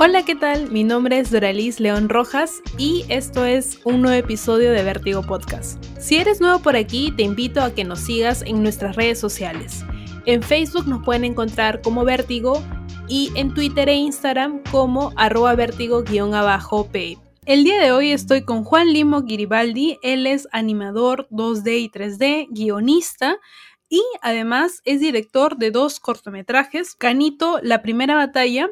Hola, ¿qué tal? Mi nombre es Doralis León Rojas y esto es un nuevo episodio de Vértigo Podcast. Si eres nuevo por aquí, te invito a que nos sigas en nuestras redes sociales. En Facebook nos pueden encontrar como Vértigo y en Twitter e Instagram como arroba vértigo-p. El día de hoy estoy con Juan Limo Giribaldi, él es animador 2D y 3D, guionista y además es director de dos cortometrajes, Canito, La Primera Batalla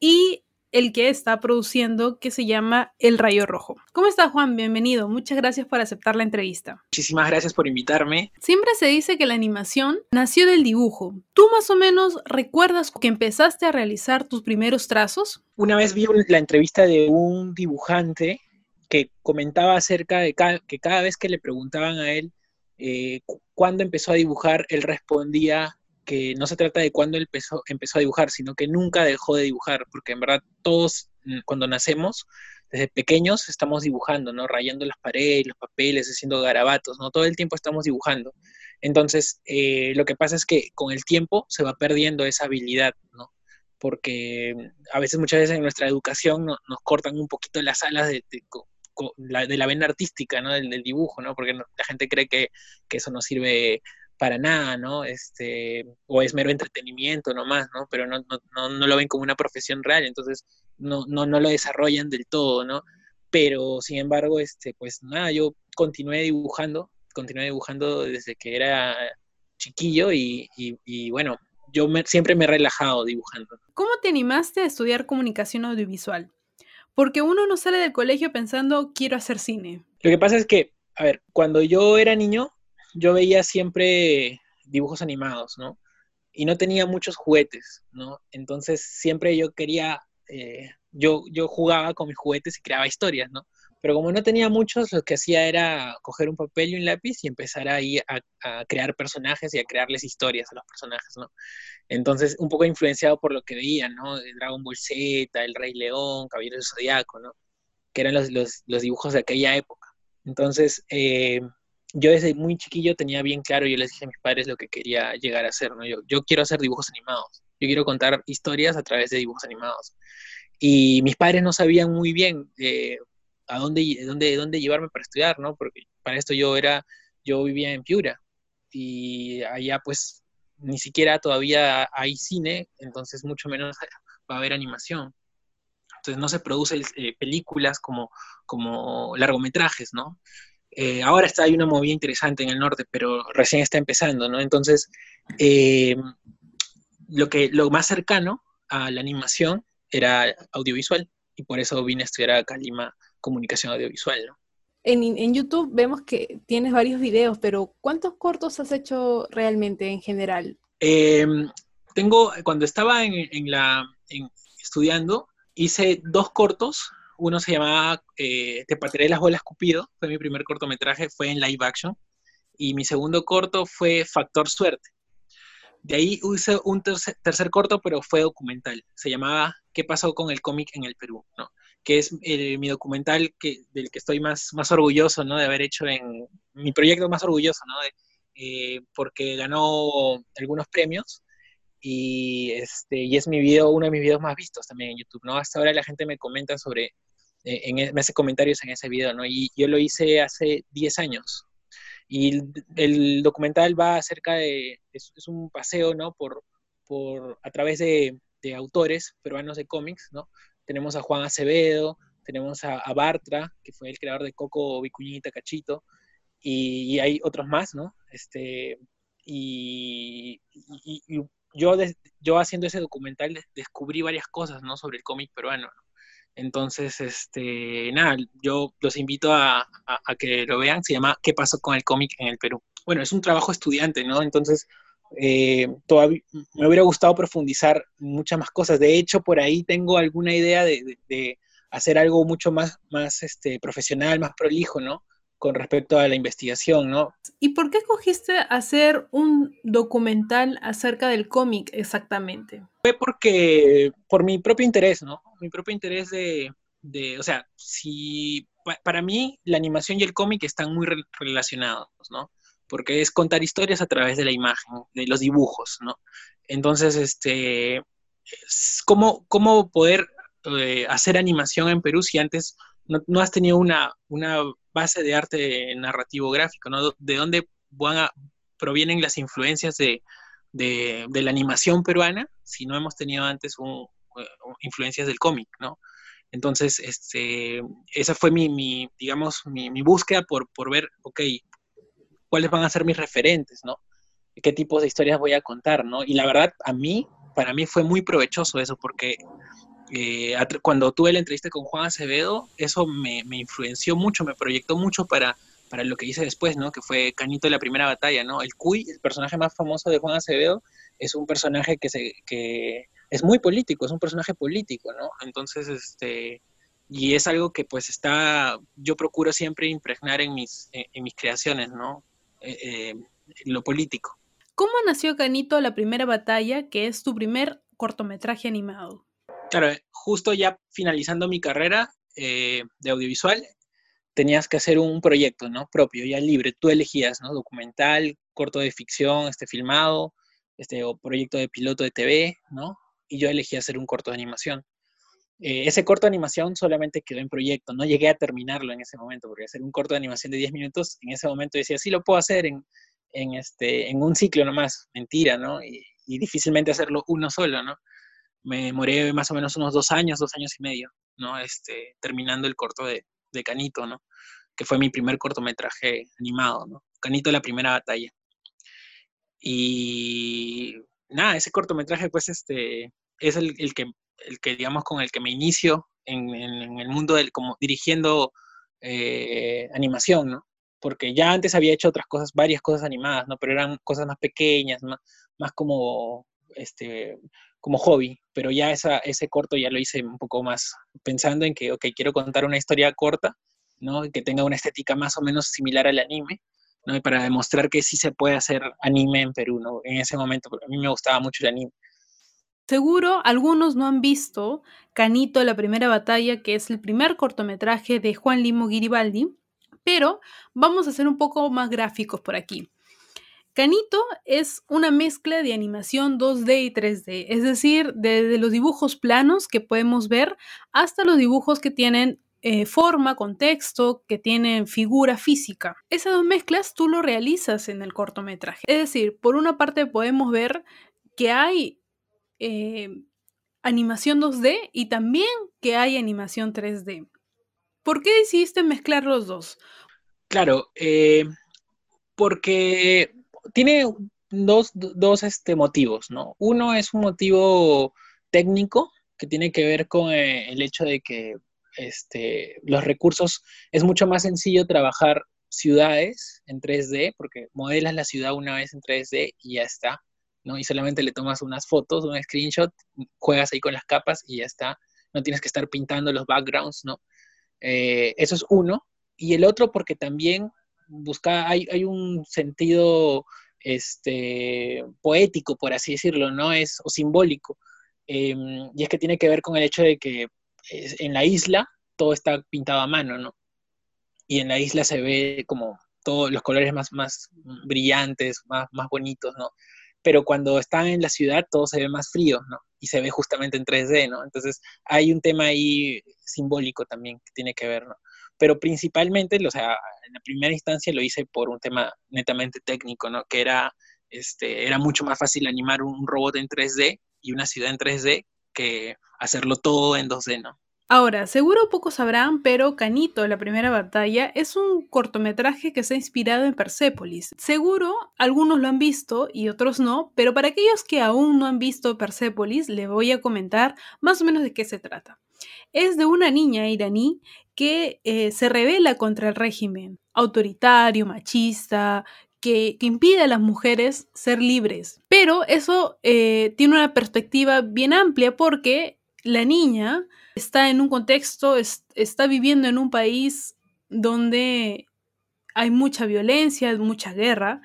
y el que está produciendo que se llama El Rayo Rojo. ¿Cómo está Juan? Bienvenido. Muchas gracias por aceptar la entrevista. Muchísimas gracias por invitarme. Siempre se dice que la animación nació del dibujo. ¿Tú más o menos recuerdas que empezaste a realizar tus primeros trazos? Una vez vi la entrevista de un dibujante que comentaba acerca de que cada vez que le preguntaban a él eh, cuándo empezó a dibujar, él respondía que no se trata de cuándo empezó, empezó a dibujar, sino que nunca dejó de dibujar, porque en verdad todos mm, cuando nacemos, desde pequeños, estamos dibujando, ¿no? Rayando las paredes, los papeles, haciendo garabatos, ¿no? Todo el tiempo estamos dibujando. Entonces, eh, lo que pasa es que con el tiempo se va perdiendo esa habilidad, ¿no? Porque a veces, muchas veces en nuestra educación nos cortan un poquito las alas de, la, de la vena artística, ¿no? Del, dibujo, ¿no? Porque la gente cree que, que eso no sirve para nada, ¿no? Este, o es mero entretenimiento nomás, ¿no? Pero no, no, no, lo ven como una profesión real, entonces no, no, no lo desarrollan del todo, ¿no? Pero sin embargo, este, pues nada, yo continué dibujando, continué dibujando desde que era chiquillo y, y, bueno, yo siempre me he relajado dibujando. ¿Cómo te animaste a estudiar comunicación audiovisual? Porque uno no sale del colegio pensando, quiero hacer cine. Lo que pasa es que, a ver, cuando yo era niño, yo veía siempre dibujos animados, ¿no? Y no tenía muchos juguetes, ¿no? Entonces siempre yo quería, eh, yo, yo jugaba con mis juguetes y creaba historias, ¿no? Pero como no tenía muchos, lo que hacía era coger un papel y un lápiz y empezar ahí a, crear personajes y a crearles historias a los personajes, ¿no? Entonces, un poco influenciado por lo que veía, ¿no? Dragon Ball Z, El Rey León, Caballero del Zodiaco, ¿no? Que eran los, los, los, dibujos de aquella época. Entonces, eh, yo desde muy chiquillo tenía bien claro, yo les dije a mis padres lo que quería llegar a hacer, ¿no? Yo, yo quiero hacer dibujos animados, yo quiero contar historias a través de dibujos animados. Y mis padres no sabían muy bien eh, a dónde, dónde, dónde llevarme para estudiar, ¿no? Porque para esto yo era, yo vivía en Piura y allá pues ni siquiera todavía hay cine, entonces mucho menos va a haber animación. Entonces no se producen eh, películas como, como largometrajes, ¿no? Eh, ahora está, hay una movida interesante en el norte, pero recién está empezando, ¿no? Entonces, eh, lo, que, lo más cercano a la animación era audiovisual, y por eso vine a estudiar a Calima Comunicación Audiovisual, ¿no? En, YouTube vemos que tienes varios videos, pero ¿cuántos cortos has hecho realmente en general? Em, tengo, cuando estaba en, la, estudiando, hice dos cortos uno se llamaba eh, Te patearé las bolas Cupido, fue mi primer cortometraje, fue en live action. Y mi segundo corto fue Factor Suerte. De ahí hice un tercer, corto, pero fue documental. Se llamaba ¿Qué pasó con el cómic en el Perú? ¿no? Que es eh, mi documental que, del que estoy más, más orgulloso ¿no? de haber hecho en mi proyecto más orgulloso, ¿no? Eh, porque ganó algunos premios y, este, y es mi video, uno de mis videos más vistos también en YouTube, ¿no? Hasta ahora la gente me comenta sobre, eh, en, e, me hace comentarios en ese video, ¿no? Y yo lo hice hace 10 años. Y el, documental va acerca de, es, un paseo, ¿no? Por, por, a través de, de autores peruanos de cómics, ¿no? Tenemos a Juan Acevedo, tenemos a, Bartra, que fue el creador de Coco, Vicuñita, Cachito, y, hay otros más, ¿no? Este, y, y, yo, yo haciendo ese documental descubrí varias cosas, ¿no? Sobre el cómic peruano. Entonces, este, nada, yo los invito a, que lo vean. Se llama ¿Qué pasó con el cómic en el Perú? Bueno, es un trabajo estudiante, ¿no? Entonces, eh, todavía me hubiera gustado profundizar muchas más cosas. De hecho, por ahí tengo alguna idea de, de hacer algo mucho más, más este, profesional, más prolijo, ¿no? Con respecto a la investigación, ¿no? ¿Y por qué escogiste hacer un documental acerca del cómic exactamente? Fue porque, por mi propio interés, ¿no? Mi propio interés de, de o sea, si, para mí la animación y el cómic están muy relacionados, ¿no? Porque es contar historias a través de la imagen, de los dibujos, ¿no? Entonces, este, ¿cómo, cómo poder eh, hacer animación en Perú si antes no, has tenido una, una, base de arte narrativo gráfico? ¿no? ¿De dónde van provienen las influencias de, de, la animación peruana si no hemos tenido antes eh, influencias del cómic, ¿no? Entonces, este, esa fue mi, digamos, mi, mi, búsqueda por, por ver, ok, cuáles van a ser mis referentes, ¿no? ¿Qué tipos de historias voy a contar, ¿no? Y la verdad, a mí, para mí fue muy provechoso eso, porque eh, cuando tuve la entrevista con Juan Acevedo, eso me, influenció mucho, me proyectó mucho para, para lo que hice después, ¿no? Que fue Canito de la primera batalla, ¿no? El Cuy, el personaje más famoso de Juan Acevedo, es un personaje que, se, que es muy político, es un personaje político, ¿no? Entonces, este, y es algo que pues está, yo procuro siempre impregnar en mis, en, mis creaciones, ¿no? Eh, eh, lo político. ¿Cómo nació Canito la primera batalla, que es tu primer cortometraje animado? Claro, justo ya finalizando mi carrera eh, de audiovisual, tenías que hacer un proyecto, ¿no? Propio, ya libre. Tú elegías, ¿no? Documental, corto de ficción, este filmado, este, o proyecto de piloto de TV, ¿no? Y yo elegí hacer un corto de animación. Eh, ese corto de animación solamente quedó en proyecto, no llegué a terminarlo en ese momento, porque hacer un corto de animación de 10 minutos, en ese momento decía, sí lo puedo hacer en, este, en un ciclo nomás, mentira, ¿no? Y, difícilmente hacerlo uno solo, ¿no? Me demoré más o menos unos dos años, dos años y medio, ¿no? Este, terminando el corto de, de Canito, ¿no? Que fue mi primer cortometraje animado, ¿no? Canito la primera batalla. Y nada, ese cortometraje, pues, este, es el, el que, el que, digamos, con el que me inicio en, en, el mundo del, como dirigiendo eh, animación, ¿no? Porque ya antes había hecho otras cosas, varias cosas animadas, ¿no? Pero eran cosas más pequeñas, más, más como, este, como hobby, pero ya esa, ese corto ya lo hice un poco más pensando en que, ok, quiero contar una historia corta, ¿no? Que tenga una estética más o menos similar al anime, ¿no? Y para demostrar que sí se puede hacer anime en Perú, ¿no? En ese momento, a mí me gustaba mucho el anime. Seguro algunos no han visto Canito, la primera batalla, que es el primer cortometraje de Juan Limo Giribaldi, pero vamos a ser un poco más gráficos por aquí. Canito es una mezcla de animación 2D y 3D, es decir, desde los dibujos planos que podemos ver hasta los dibujos que tienen eh, forma, contexto, que tienen figura física. Esas dos mezclas tú lo realizas en el cortometraje. Es decir, por una parte podemos ver que hay eh, animación 2D y también que hay animación 3D. ¿Por qué decidiste mezclar los dos? Claro, eh, porque tiene dos, dos este, motivos, ¿no? Uno es un motivo técnico que tiene que ver con eh, el hecho de que este, los recursos, es mucho más sencillo trabajar ciudades en 3D, porque modelas la ciudad una vez en 3D y ya está, ¿no? Y solamente le tomas unas fotos, un screenshot, juegas ahí con las capas y ya está. No tienes que estar pintando los backgrounds, ¿no? Eh, eso es uno. Y el otro porque también busca, hay, hay un sentido este, poético, por así decirlo, ¿no? Es, o simbólico. Em, y es que tiene que ver con el hecho de que en la isla todo está pintado a mano, ¿no? Y en la isla se ve como todos los colores más, más brillantes, más, más bonitos, ¿no? Pero cuando están en la ciudad todo se ve más frío, ¿no? Y se ve justamente en 3D, ¿no? Entonces hay un tema ahí simbólico también que tiene que ver, ¿no? Pero principalmente, o sea, en la primera instancia lo hice por un tema netamente técnico, ¿no? Que era, este, era mucho más fácil animar un robot en 3D y una ciudad en 3D que hacerlo todo en 2D, ¿no? Ahora, seguro pocos sabrán, pero Canito, la primera batalla, es un cortometraje que se ha inspirado en Persepolis. Seguro algunos lo han visto y otros no, pero para aquellos que aún no han visto Persepolis, le voy a comentar más o menos de qué se trata. Es de una niña iraní que eh, se revela contra el régimen autoritario, machista, que, impide a las mujeres ser libres. Pero eso eh, tiene una perspectiva bien amplia porque la niña está en un contexto, está viviendo en un país donde hay mucha violencia, mucha guerra,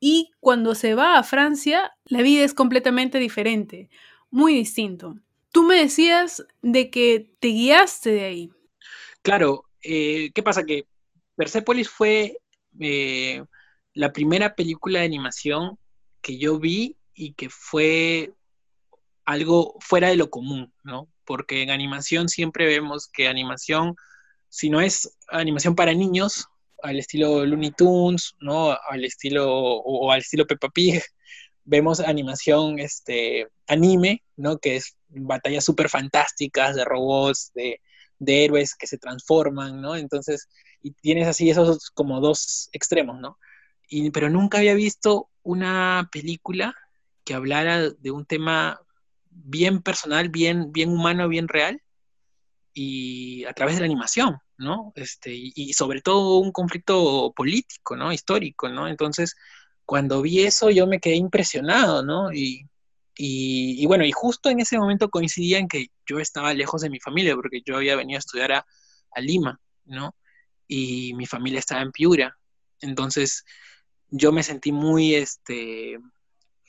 y cuando se va a Francia, la vida es completamente diferente, muy distinto. Tú me decías de que te guiaste de ahí. Claro, eh, ¿qué pasa? Que Persepolis fue eh, la primera película de animación que yo vi y que fue algo fuera de lo común, ¿no? porque en animación siempre vemos que animación, si no es animación para niños, al estilo Looney Tunes, ¿no? Al estilo, o, al estilo Peppa Pig, vemos animación, este, anime, ¿no? Que es batallas súper fantásticas de robots, de, de héroes que se transforman, ¿no? Entonces, y tienes así esos como dos extremos, ¿no? Y, pero nunca había visto una película que hablara de un tema bien personal, bien, bien humano, bien real, y a través de la animación, ¿no? Este, y, sobre todo un conflicto político, ¿no? Histórico, ¿no? Entonces, cuando vi eso, yo me quedé impresionado, ¿no? Y, y, bueno, y justo en ese momento coincidía en que yo estaba lejos de mi familia, porque yo había venido a estudiar a, a Lima, ¿no? Y mi familia estaba en Piura. Entonces, yo me sentí muy, este,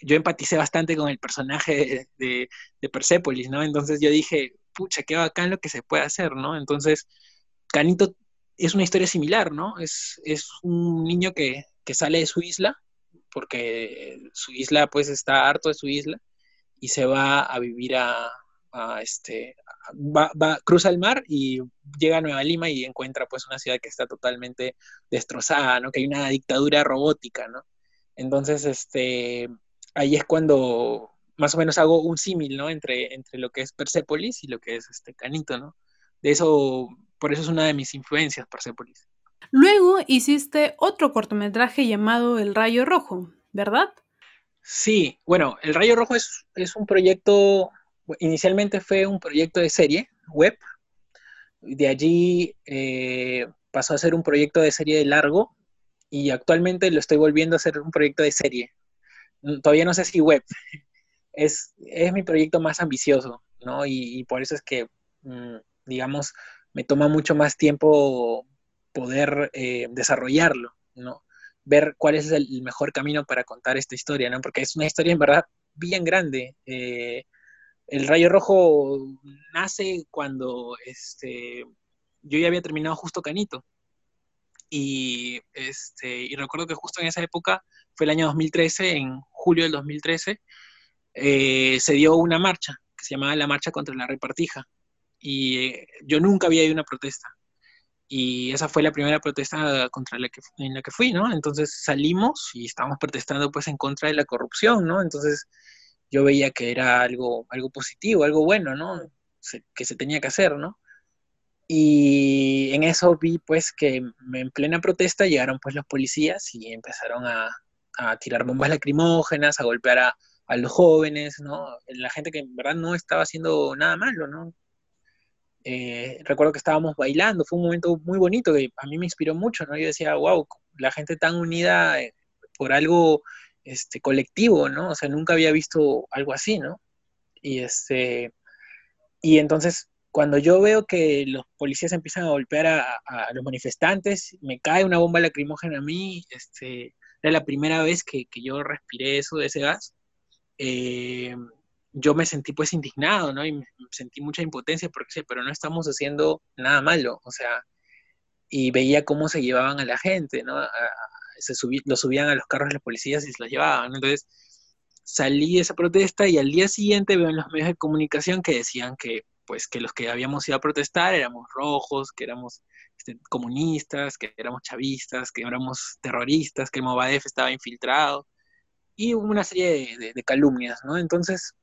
yo empaticé bastante con el personaje de, de, Persepolis, ¿no? Entonces yo dije, pucha, qué bacán lo que se puede hacer, ¿no? Entonces, Canito es una historia similar, ¿no? Es, es un niño que, que, sale de su isla, porque su isla, pues, está harto de su isla, y se va a vivir a, este, va, va, cruza el mar y llega a Nueva Lima y encuentra, pues, una ciudad que está totalmente destrozada, ¿no? Que hay una dictadura robótica, ¿no? Entonces, este, ahí es cuando más o menos hago un símil, ¿no? Entre, entre lo que es Persepolis y lo que es este Canito, ¿no? De eso, por eso es una de mis influencias, Persepolis. Luego hiciste otro cortometraje llamado El Rayo Rojo, ¿verdad? Sí, bueno, El Rayo Rojo es, es un proyecto, inicialmente fue un proyecto de serie web, de allí eh, pasó a ser un proyecto de serie de largo y actualmente lo estoy volviendo a hacer un proyecto de serie todavía no sé si web. Es, es mi proyecto más ambicioso, ¿no? Y, por eso es que, mm, digamos, me toma mucho más tiempo poder eh, desarrollarlo, ¿no? Ver cuál es el mejor camino para contar esta historia, ¿no? Porque es una historia en verdad bien grande. Eh, el Rayo Rojo nace cuando este, yo ya había terminado justo Canito. Y, este, y recuerdo que justo en esa época fue el año 2013, en julio del 2013, eh, se dio una marcha que se llamaba la Marcha contra la Repartija. Y eh, yo nunca había ido a una protesta. Y esa fue la primera protesta contra la que, en la que fui, ¿no? Entonces salimos y estábamos protestando pues en contra de la corrupción, ¿no? Entonces yo veía que era algo, algo positivo, algo bueno, ¿no? que se tenía que hacer, ¿no? Y en eso vi pues que en plena protesta llegaron pues los policías y empezaron a, a tirar bombas lacrimógenas, a golpear a, los jóvenes, ¿no? La gente que en verdad no estaba haciendo nada malo, ¿no? Eh, recuerdo que estábamos bailando, fue un momento muy bonito que a mí me inspiró mucho, ¿no? Yo decía, wow, la gente tan unida eh, por algo este, colectivo, ¿no? O sea, nunca había visto algo así, ¿no? Y, este, y entonces, cuando yo veo que los policías empiezan a golpear a, a los manifestantes, me cae una bomba lacrimógena a mí, este, era la primera vez que, yo respiré eso de ese gas, eh, yo me sentí pues indignado, ¿no? Y me sentí mucha impotencia porque pero no estamos haciendo nada malo, o sea, y veía cómo se llevaban a la gente, ¿no? se lo subían a los carros de los policías y se los llevaban, entonces salí de esa protesta y al día siguiente veo en los medios de comunicación que decían que pues que los que habíamos ido a protestar éramos rojos, que éramos este, comunistas, que éramos chavistas, que éramos terroristas, que Movadef estaba infiltrado, y una serie de, calumnias, ¿no? Entonces,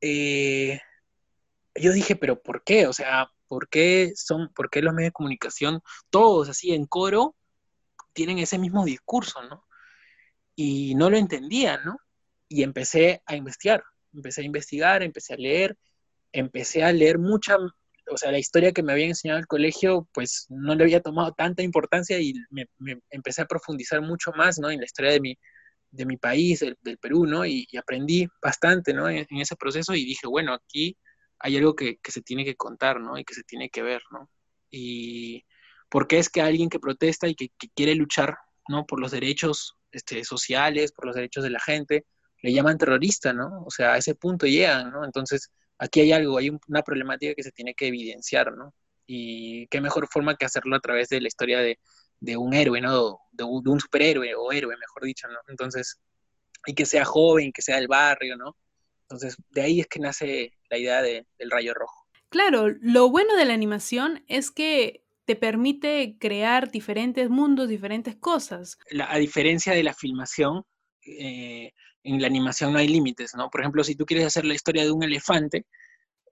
eh, yo dije, pero ¿por qué? O sea, ¿por qué son, por qué los medios de comunicación, todos así en coro, tienen ese mismo discurso, ¿no? Y no lo entendía, ¿no? Y empecé a investigar, empecé a investigar, empecé a leer, empecé a leer mucha, o sea, la historia que me había enseñado el colegio, pues no le había tomado tanta importancia y me, empecé a profundizar mucho más, ¿no? En la historia de mi, de mi país, del, Perú, ¿no? Y, aprendí bastante, ¿no? En, ese proceso y dije, bueno, aquí hay algo que, se tiene que contar, ¿no? Y que se tiene que ver, ¿no? Y porque es que alguien que protesta y que, quiere luchar, ¿no? Por los derechos este, sociales, por los derechos de la gente, le llaman terrorista, ¿no? O sea, a ese punto llegan, ¿no? Entonces, aquí hay algo, hay una problemática que se tiene que evidenciar, ¿no? Y qué mejor forma que hacerlo a través de la historia de, un héroe, ¿no? De, un superhéroe o héroe, mejor dicho, ¿no? Entonces, y que sea joven, que sea del barrio, ¿no? Entonces, de ahí es que nace la idea del rayo rojo. Claro, lo bueno de la animación es que te permite crear diferentes mundos, diferentes cosas. a diferencia de la filmación, eh, en la animación no hay límites, ¿no? Por ejemplo, si tú quieres hacer la historia de un elefante,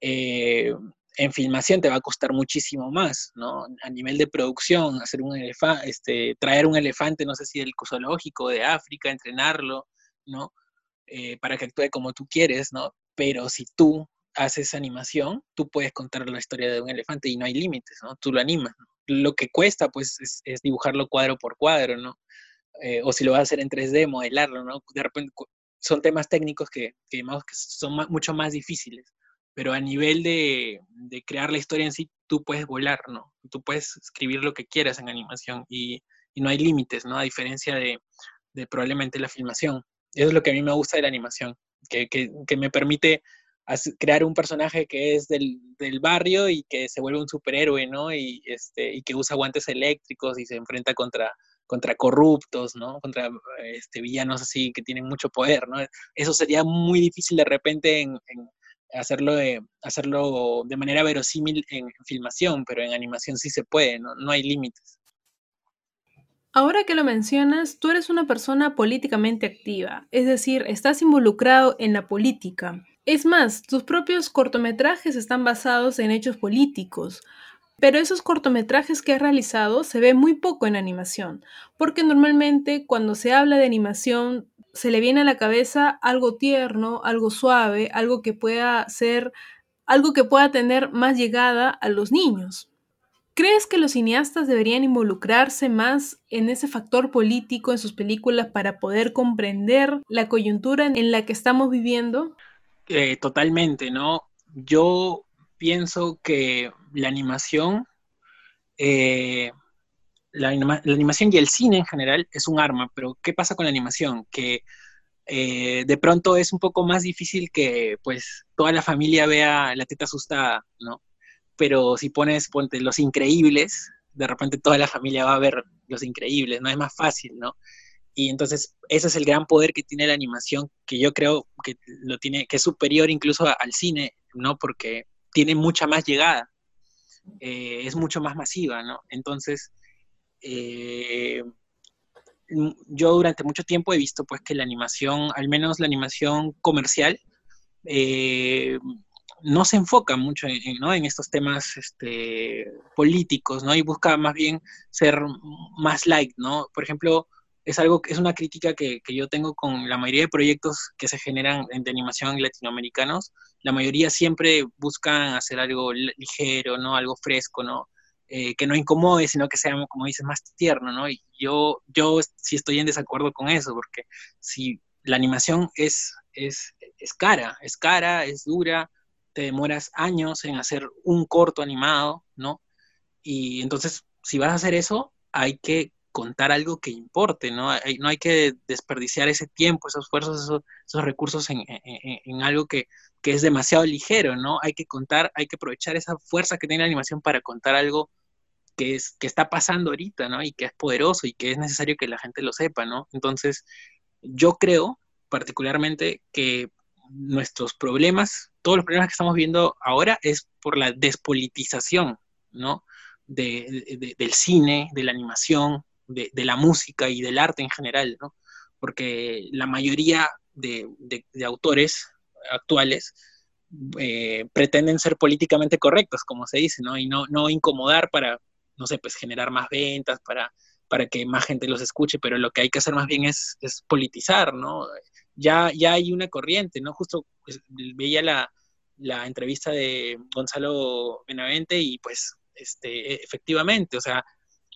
eh, en filmación te va a costar muchísimo más, ¿no? A nivel de producción, hacer un elefante, este, traer un elefante, no sé si del zoológico de África, entrenarlo, ¿no? Eh, para que actúe como tú quieres, ¿no? Pero si tú haces animación, tú puedes contar la historia de un elefante y no hay límites, ¿no? Tú lo animas. Lo que cuesta, pues, es, dibujarlo cuadro por cuadro, ¿no? Eh, o si lo vas a hacer en 3D, modelarlo, ¿no? De repente son temas técnicos que, que, que son mucho más difíciles pero a nivel de, crear la historia en sí, tú puedes volar, ¿no? Tú puedes escribir lo que quieras en animación y, no hay límites, ¿no? A diferencia de, probablemente la filmación. Eso es lo que a mí me gusta de la animación, que, me permite crear un personaje que es del, barrio y que se vuelve un superhéroe, ¿no? Y, este, y que usa guantes eléctricos y se enfrenta contra, contra corruptos, ¿no? Contra este, villanos así que tienen mucho poder, ¿no? Eso sería muy difícil de repente en hacerlo de, hacerlo de manera verosímil en, filmación, pero en animación sí se puede, ¿no? no hay límites. Ahora que lo mencionas, tú eres una persona políticamente activa, es decir, estás involucrado en la política. Es más, tus propios cortometrajes están basados en hechos políticos, pero esos cortometrajes que has realizado se ve muy poco en animación, porque normalmente cuando se habla de animación se le viene a la cabeza algo tierno, algo suave, algo que pueda ser, algo que pueda tener más llegada a los niños. ¿Crees que los cineastas deberían involucrarse más en ese factor político en sus películas para poder comprender la coyuntura en la que estamos viviendo? Eh, totalmente, ¿no? Yo pienso que la animación eh, la, animación y el cine en general es un arma, pero ¿qué pasa con la animación? Que eh, de pronto es un poco más difícil que pues toda la familia vea la teta asustada, ¿no? Pero si pones, ponte Los Increíbles, de repente toda la familia va a ver Los Increíbles, ¿no? Es más fácil, ¿no? Y entonces ese es el gran poder que tiene la animación, que yo creo que lo tiene, que es superior incluso al cine, ¿no? Porque tiene mucha más llegada, eh, es mucho más masiva, ¿no? Entonces, eh, yo durante mucho tiempo he visto pues que la animación, al menos la animación comercial, eh, no se enfoca mucho en, estos temas este, políticos, ¿no? Y busca más bien ser más light, ¿no? Por ejemplo, es algo es una crítica que, que, yo tengo con la mayoría de proyectos que se generan de animación latinoamericanos. La mayoría siempre buscan hacer algo ligero, ¿no? Algo fresco, ¿no? Eh, que no incomode, sino que sea, como dices, más tierno, ¿no? Y yo, yo sí estoy en desacuerdo con eso, porque si la animación es, es, es cara, es cara, es dura, te demoras años en hacer un corto animado, ¿no? Y entonces, si vas a hacer eso, hay que contar algo que importe, ¿no? Hay, no hay que desperdiciar ese tiempo, esos esfuerzos, esos, esos recursos en, algo que, es demasiado ligero, ¿no? Hay que contar, hay que aprovechar esa fuerza que tiene la animación para contar algo que, es, que está pasando ahorita, ¿no? Y que es poderoso y que es necesario que la gente lo sepa, ¿no? Entonces, yo creo particularmente que nuestros problemas, todos los problemas que estamos viendo ahora es por la despolitización, ¿no? del cine, de la animación, de, la música y del arte en general, ¿no? Porque la mayoría de, de autores actuales eh, pretenden ser políticamente correctos, como se dice, ¿no? Y no, no incomodar para, no sé, pues generar más ventas, para, para que más gente los escuche, pero lo que hay que hacer más bien es, es politizar, ¿no? Ya, ya hay una corriente, ¿no? Justo pues, veía la, la entrevista de Gonzalo Benavente y pues este, efectivamente, o sea,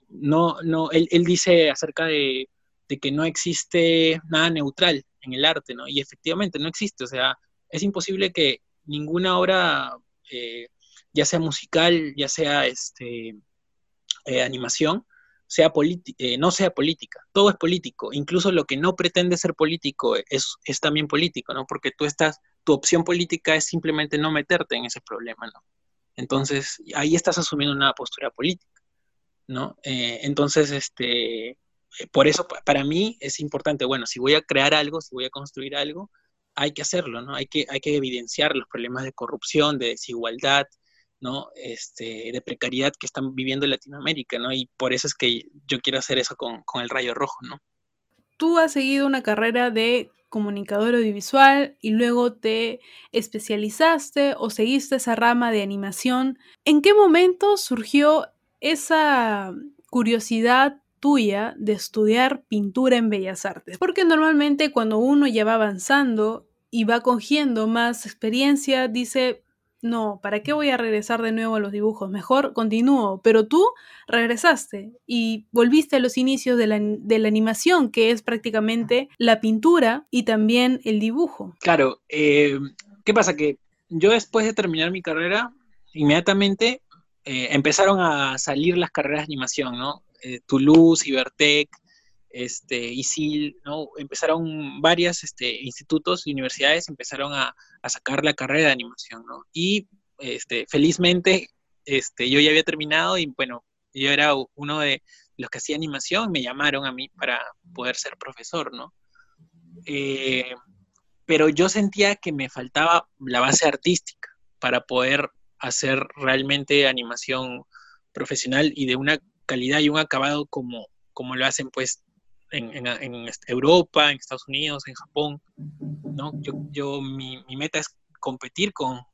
no, no, él, él dice acerca de, que no existe nada neutral en el arte, ¿no? Y efectivamente no existe, o sea, es imposible que ninguna obra, eh, ya sea musical, ya sea este, eh, animación, sea eh, no sea política. Todo es político. Incluso lo que no pretende ser político es, es, también político, ¿no? Porque tú estás, tu opción política es simplemente no meterte en ese problema, ¿no? Entonces, ahí estás asumiendo una postura política, ¿no? entonces, este, por eso para mí es importante, bueno, si voy a crear algo, si voy a construir algo, hay que hacerlo, ¿no? Hay que, hay que evidenciar los problemas de corrupción, de desigualdad, ¿no? Este, de precariedad que están viviendo en Latinoamérica, ¿no? Y por eso es que yo quiero hacer eso con, con el rayo rojo, ¿no? Tú has seguido una carrera de comunicador audiovisual y luego te especializaste o seguiste esa rama de animación. ¿En qué momento surgió esa curiosidad tuya de estudiar pintura en Bellas Artes? Porque normalmente cuando uno ya va avanzando y va cogiendo más experiencia, dice, no, ¿para qué voy a regresar de nuevo a los dibujos? Mejor continúo. Pero tú regresaste y volviste a los inicios de la, de la animación, que es prácticamente la pintura y también el dibujo. Claro, eh, ¿qué pasa? Que yo después de terminar mi carrera, inmediatamente eh, empezaron a salir las carreras de animación, ¿no? Eh, Toulouse, Ibertec, este, ISIL, ¿no? Empezaron varios este, institutos y universidades empezaron a, sacar la carrera de animación, ¿no? Y este, felizmente este, yo ya había terminado y bueno, yo era uno de los que hacía animación, me llamaron a mí para poder ser profesor, ¿no? Eh, pero yo sentía que me faltaba la base artística para poder hacer realmente animación profesional y de una calidad y un acabado como, como lo hacen pues en, Europa, en Estados Unidos, en Japón, ¿no? Yo, yo mi, meta es competir con,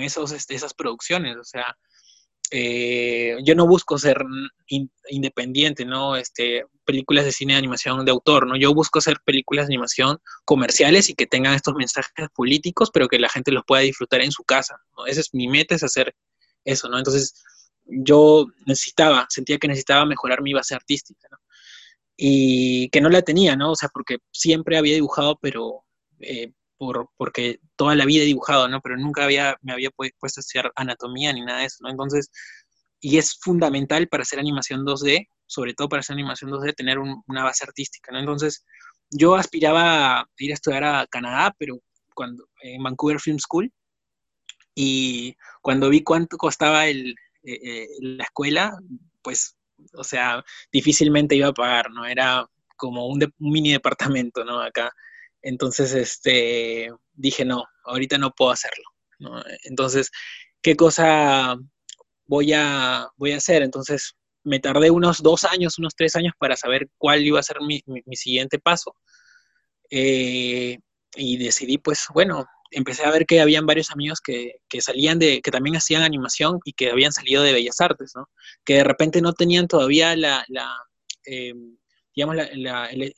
esos, este, esas producciones, o sea, eh, yo no busco ser independiente, ¿no? Este, películas de cine de animación de autor, ¿no? Yo busco hacer películas de animación comerciales y que tengan estos mensajes políticos, pero que la gente los pueda disfrutar en su casa, ¿no? Esa es mi meta, es hacer eso, ¿no? Entonces, yo necesitaba, sentía que necesitaba mejorar mi base artística, ¿no? y que no la tenía, ¿no? O sea, porque siempre había dibujado, pero eh, por, porque toda la vida he dibujado, ¿no? Pero nunca había, me había puesto a estudiar anatomía ni nada de eso, ¿no? Entonces, y es fundamental para hacer animación 2D, sobre todo para hacer animación 2D, tener una base artística, ¿no? Entonces, yo aspiraba a ir a estudiar a Canadá, pero cuando, en Vancouver Film School, y cuando vi cuánto costaba el, eh, eh, la escuela, pues o sea, difícilmente iba a pagar, ¿no? Era como un, mini departamento, ¿no? Acá. Entonces, este, dije, no, ahorita no puedo hacerlo. Entonces, ¿qué cosa voy a, voy a hacer? Entonces, me tardé unos dos años, unos tres años para saber cuál iba a ser mi, siguiente paso. Eh, y decidí, pues, bueno, empecé a ver que habían varios amigos que, salían de, que también hacían animación y que habían salido de Bellas Artes, ¿no? Que de repente no tenían todavía la, eh, digamos, el,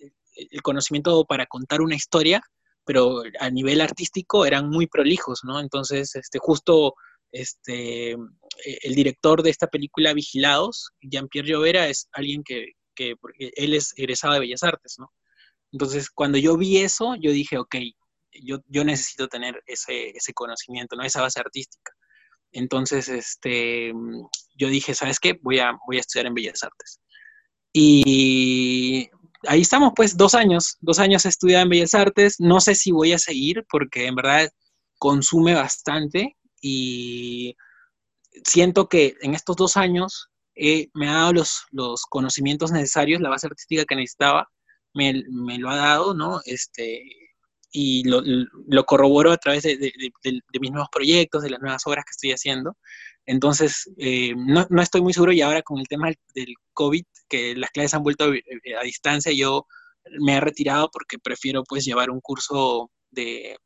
conocimiento para contar una historia, pero a nivel artístico eran muy prolijos, ¿no? Entonces, este, justo este, el director de esta película Vigilados, Jean-Pierre Llovera, es alguien que, que, él es egresado de Bellas Artes, ¿no? Entonces, cuando yo vi eso, yo dije, ok, yo, yo necesito tener ese, ese conocimiento, ¿no? Esa base artística. Entonces, este, yo dije, ¿sabes qué? Voy a, voy a estudiar en Bellas Artes. Y ahí estamos, pues, dos años, dos años estudiando en Bellas Artes. No sé si voy a seguir porque en verdad consume bastante y siento que en estos dos años me ha dado los, los, conocimientos necesarios, la base artística que necesitaba, me, me, lo ha dado, ¿no? Este, y lo, lo corroboro a través de, mis nuevos proyectos, de las nuevas obras que estoy haciendo. Entonces, eh, no, no, estoy muy seguro y ahora con el tema del COVID, que las clases han vuelto a, a distancia, yo me he retirado porque prefiero pues llevar un curso de,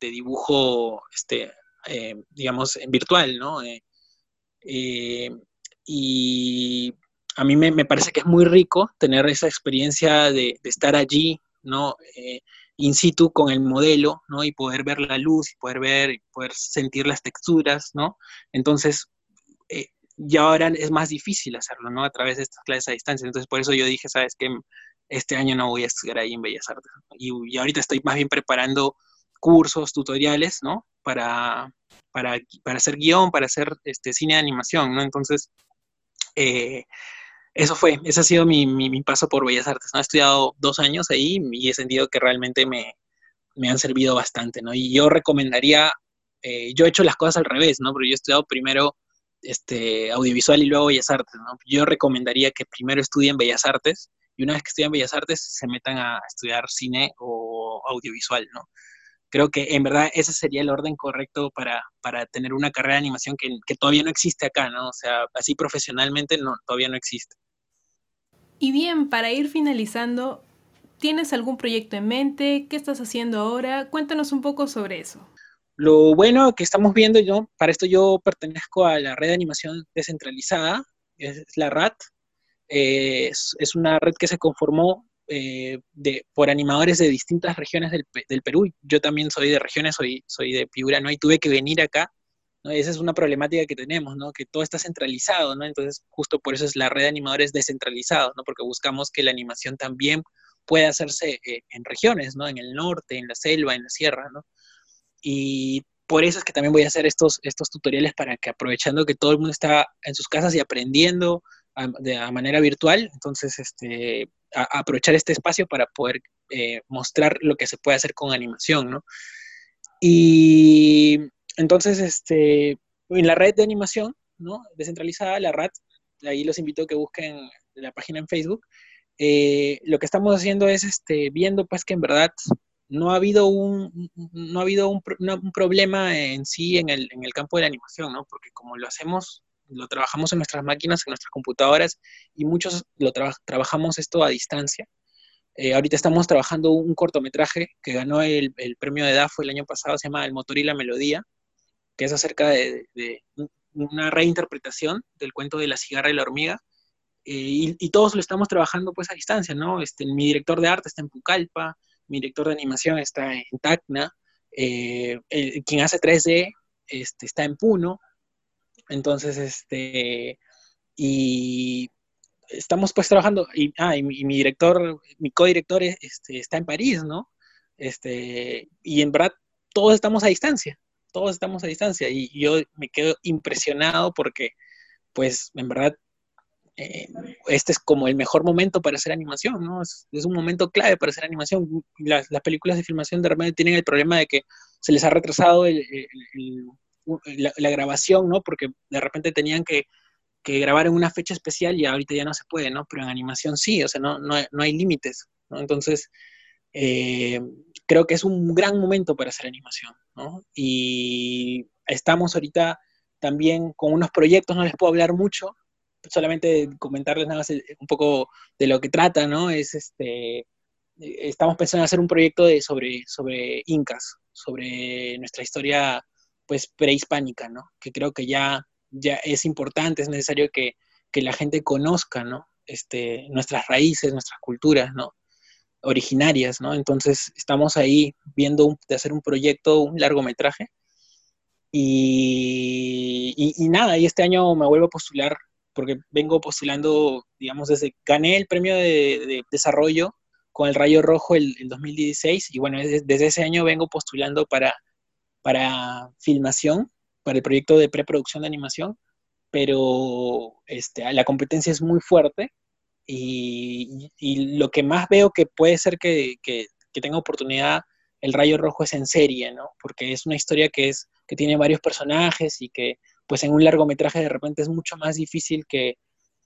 de dibujo, este, eh, digamos, virtual, ¿no? Eh, y a mí me, me, parece que es muy rico tener esa experiencia de, de estar allí, ¿no? In situ con el modelo, ¿no? Y poder ver la luz, y poder ver, y poder sentir las texturas, ¿no? Entonces, eh, ya ahora es más difícil hacerlo, ¿no? A través de estas clases a distancia. Entonces, por eso yo dije, ¿sabes qué? Este año no voy a estudiar ahí en Bellas Artes. Y, y ahorita estoy más bien preparando cursos, tutoriales, ¿no? Para, para, para hacer guion, para hacer este, cine de animación, ¿no? Entonces, eh, eso fue, ese ha sido mi, mi, paso por Bellas Artes, ¿no? He estudiado dos años ahí y he sentido que realmente me, me han servido bastante, ¿no? Y yo recomendaría, eh, yo he hecho las cosas al revés, ¿no? Pero yo he estudiado primero este, audiovisual y luego Bellas Artes, ¿no? Yo recomendaría que primero estudien Bellas Artes y una vez que estudien Bellas Artes se metan a estudiar cine o audiovisual, ¿no? creo que en verdad ese sería el orden correcto para, para tener una carrera de animación que, que, todavía no existe acá, ¿no? O sea, así profesionalmente no, todavía no existe. Y bien, para ir finalizando, ¿tienes algún proyecto en mente? ¿Qué estás haciendo ahora? Cuéntanos un poco sobre eso. Lo bueno que estamos viendo, yo, para esto yo pertenezco a la red de animación descentralizada, es la RAT. Eh, es, una red que se conformó eh, por animadores de distintas regiones del, del, Perú. Yo también soy de regiones, soy, soy de Piura, ¿no? Y tuve que venir acá. ¿No? esa es una problemática que tenemos, ¿no? Que todo está centralizado, ¿no? Entonces, justo por eso es la red de animadores descentralizados, ¿no? Porque buscamos que la animación también pueda hacerse eh, en regiones, ¿no? En el norte, en la selva, en la sierra, ¿no? Y por eso es que también voy a hacer estos, estos tutoriales para que aprovechando que todo el mundo está en sus casas y aprendiendo de manera virtual, entonces este, aprovechar este espacio para poder eh, mostrar lo que se puede hacer con animación, ¿no? Y entonces, este, en la red de animación, ¿no? Descentralizada, la RAT, ahí los invito a que busquen la página en Facebook. Eh, lo que estamos haciendo es este, viendo pues que en verdad no ha habido un, no ha habido un, un problema en sí en el, en el, campo de la animación, ¿no? Porque como lo hacemos lo trabajamos en nuestras máquinas, en nuestras computadoras, y muchos lo trabajamos esto a distancia. Eh, ahorita estamos trabajando un cortometraje que ganó el, el, premio de DAFO el año pasado, se llama El motor y la melodía, que es acerca de, una reinterpretación del cuento de la cigarra y la hormiga. Eh, y, todos lo estamos trabajando pues a distancia, ¿no? Este, mi director de arte está en Pucallpa, mi director de animación está en Tacna, eh, quien hace 3D este, está en Puno, entonces, este, y estamos pues trabajando, y, ah, y, mi, director, mi codirector este, está en París, ¿no? Este, y en verdad todos estamos a distancia, todos estamos a distancia, y yo me quedo impresionado porque, pues, en verdad, eh, este es como el mejor momento para hacer animación, ¿no? Es, un momento clave para hacer animación. Las, las, películas de filmación de repente tienen el problema de que se les ha retrasado el, la, grabación, ¿no? Porque de repente tenían que, que, grabar en una fecha especial y ahorita ya no se puede, ¿no? Pero en animación sí, o sea, no, no, no hay límites, ¿no? Entonces, eh, creo que es un gran momento para hacer animación, ¿no? Y estamos ahorita también con unos proyectos, no les puedo hablar mucho, solamente comentarles nada más eh, un poco de lo que trata, ¿no? Es este, estamos pensando en hacer un proyecto de, sobre, sobre incas, sobre nuestra historia pues prehispánica, ¿no? Que creo que ya, ya es importante, es necesario que, que la gente conozca, ¿no? Este, nuestras raíces, nuestras culturas, ¿no? Originarias, ¿no? Entonces estamos ahí viendo de hacer un proyecto, un largometraje. Y, y, nada, y este año me vuelvo a postular, porque vengo postulando, digamos, desde, gané el premio de, de desarrollo con el Rayo Rojo el 2016, y bueno, desde, desde, ese año vengo postulando para para filmación, para el proyecto de preproducción de animación, pero este, la competencia es muy fuerte y, lo que más veo que puede ser que, que, tenga oportunidad el Rayo Rojo es en serie, ¿no? Porque es una historia que, es, que tiene varios personajes y que pues en un largometraje de repente es mucho más difícil que,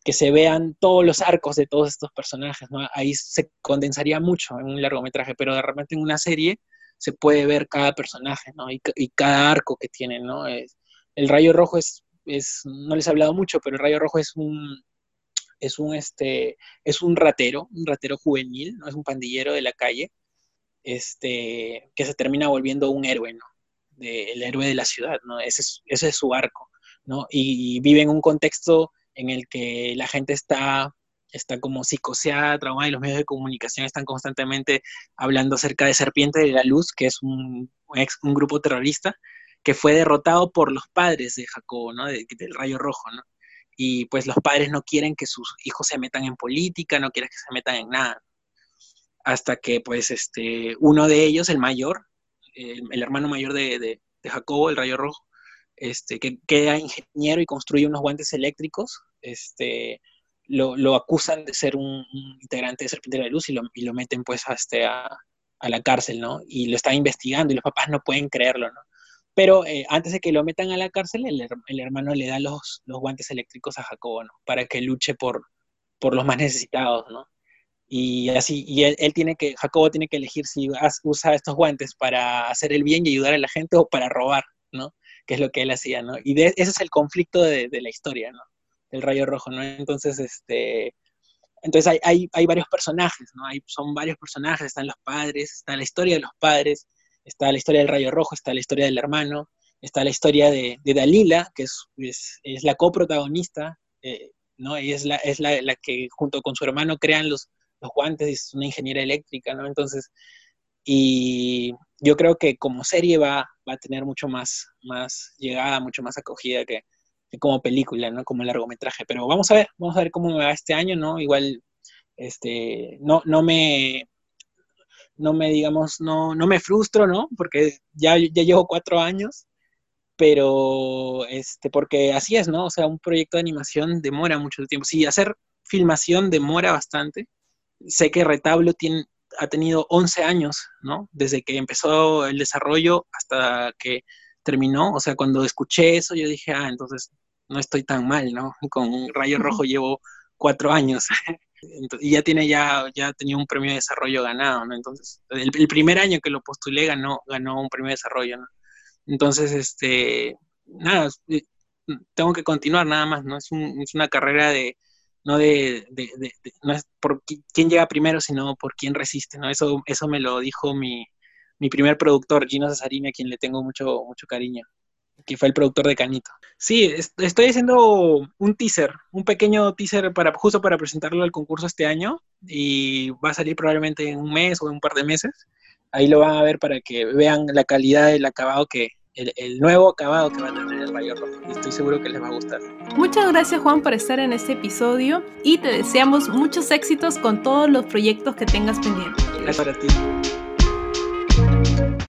que se vean todos los arcos de todos estos personajes, ¿no? Ahí se condensaría mucho en un largometraje, pero de repente en una serie se puede ver cada personaje, ¿no? Y, y cada arco que tiene, ¿no? El Rayo Rojo es, es, no les he hablado mucho, pero el Rayo Rojo es un, es un, este, es un ratero, un ratero juvenil, ¿no? Es un pandillero de la calle, este, que se termina volviendo un héroe, ¿no? El héroe de la ciudad, ¿no? Ese es, ese es su arco, ¿no? Y, vive en un contexto en el que la gente está está como psicoseada, traumada, y los medios de comunicación están constantemente hablando acerca de Serpiente de la Luz, que es un, un grupo terrorista que fue derrotado por los padres de Jacobo, ¿no? De, del Rayo Rojo, ¿no? Y pues los padres no quieren que sus hijos se metan en política, no quieren que se metan en nada. Hasta que pues este, uno de ellos, el mayor, el, hermano mayor de, de, Jacobo, el Rayo Rojo, este, que queda ingeniero y construye unos guantes eléctricos, este, lo, acusan de ser un, integrante de Serpiente de la Luz y lo, y lo meten pues a, este, a, a, la cárcel, ¿no? Y lo están investigando y los papás no pueden creerlo, ¿no? Pero eh, antes de que lo metan a la cárcel, el, el hermano le da los, los, guantes eléctricos a Jacobo, ¿no? Para que luche por, por los más necesitados, ¿no? y así, y él, tiene que, Jacobo tiene que elegir si usa estos guantes para hacer el bien y ayudar a la gente o para robar, ¿no? Que es lo que él hacía, ¿no? Y ese es el conflicto de, la historia, ¿no? El rayo rojo, ¿no? Entonces, este, entonces hay, hay, hay, varios personajes, ¿no? Hay, son varios personajes, están los padres, está la historia de los padres, está la historia del rayo rojo, está la historia del hermano, está la historia de, de Dalila, que es, es, la coprotagonista, eh, ¿no? Y es, la, es la, la, que junto con su hermano crean los, los guantes, es una ingeniera eléctrica, ¿no? Entonces, y yo creo que como serie va, va a tener mucho más, más llegada, mucho más acogida que, como película, ¿no? Como largometraje. Pero vamos a ver, vamos a ver cómo me va este año, ¿no? Igual, este, no, no me, no me, digamos, no, no me frustro, ¿no? Porque ya, ya llevo cuatro años, pero, este, porque así es, ¿no? O sea, un proyecto de animación demora mucho tiempo. Sí, hacer filmación demora bastante, sé que Retablo tiene, ha tenido 11 años, ¿no? Desde que empezó el desarrollo hasta que terminó. O sea, cuando escuché eso, yo dije, ah, entonces no estoy tan mal, ¿no? Con Rayo Rojo llevo cuatro años. y ya tiene, ya, ya tenía un premio de desarrollo ganado, ¿no? Entonces, el, primer año que lo postulé ganó, ganó un premio de desarrollo, ¿no? Entonces, este, nada, eh, tengo que continuar nada más, ¿no? Es, es una carrera de, no de, no es por quién llega primero, sino por quién resiste, ¿no? Eso, eso me lo dijo mi, mi primer productor, Gino Cesarini, a quien le tengo mucho, mucho cariño, que fue el productor de Canito. Sí, estoy haciendo un teaser, un pequeño teaser para, justo para presentarlo al concurso este año, y va a salir probablemente en un mes o en un par de meses. Ahí lo van a ver para que vean la calidad del acabado que, el, nuevo acabado que va a tener el Rayo Rojo. Estoy seguro que les va a gustar. Muchas gracias Juan por estar en este episodio y te deseamos muchos éxitos con todos los proyectos que tengas pendientes. Gracias para ti.